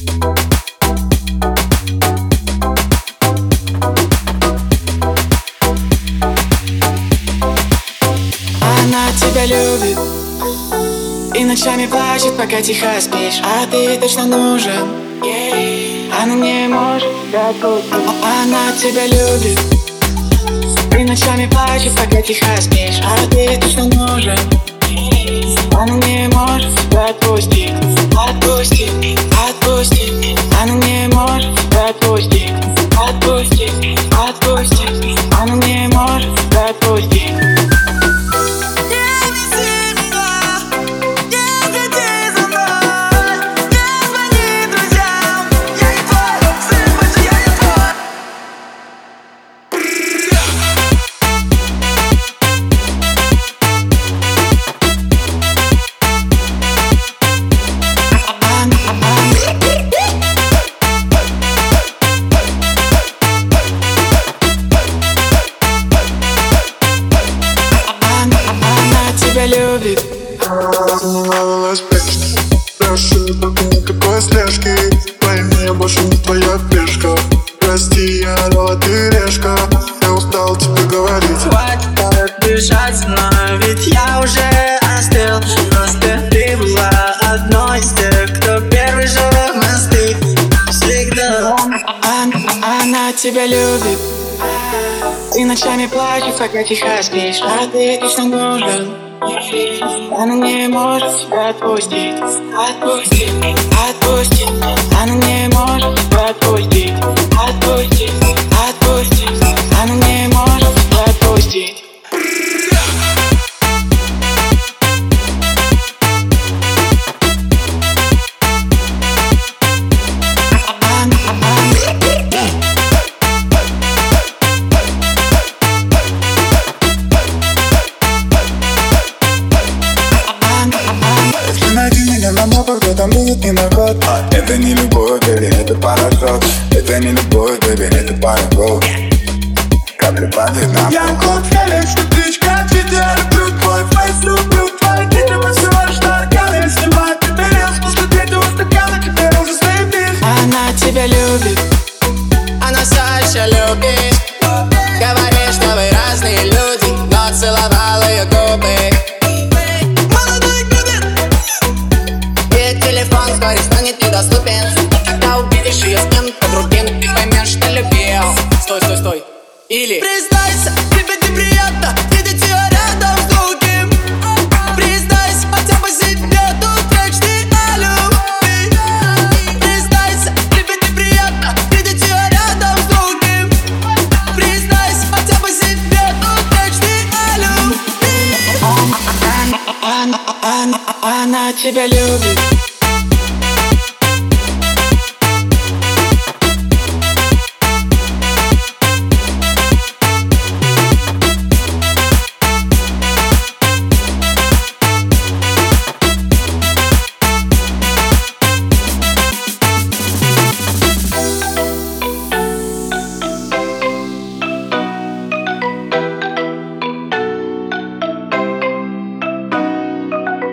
Она тебя любит И ночами плачет, пока тихо спишь. А ты точно нужен. Она не может тебя отпустить Она тебя любит И ночами плачет, пока тихо спишь. А ты точно нужен. Она не может тебя Отпустить, отпустить может тебя любит. Волновалась песня Прошу, никакой слежки. Пойми, я больше не твоя пешка Прости, я орала, ты решка. Я устал тебе говорить. Хватит бежать мной, ведь я уже остыл. Просто ты была одной из тех, кто первый живых мосты Всегда Она, она тебя любит. Ты ночами плачешь, пока тихо спишь. А ты точно нужен Она не может тебя отпустить Отпустить, отпустить на там будет не наход Это не любовь, бэби, это парашют Это не любовь, бэби, это пароход Капли падают на Я пол кот Феликс, птичка, твиттер Люблю твой фейс, люблю твои титры всего лишь нарканы, снимаю пепелец После третьего стакана теперь уже стоит Она тебя любит. Она Саша любит. Говорит, что вы разные люди Но целовал Или Признайся, тебе неприятно Видеть ее рядом с другим Признайся, хотя бы себе тут мечты о любви Признайся, тебе неприятно Видеть ее рядом с другим Признайся, хотя бы себе тут мечты о любви Она, она, она тебя любит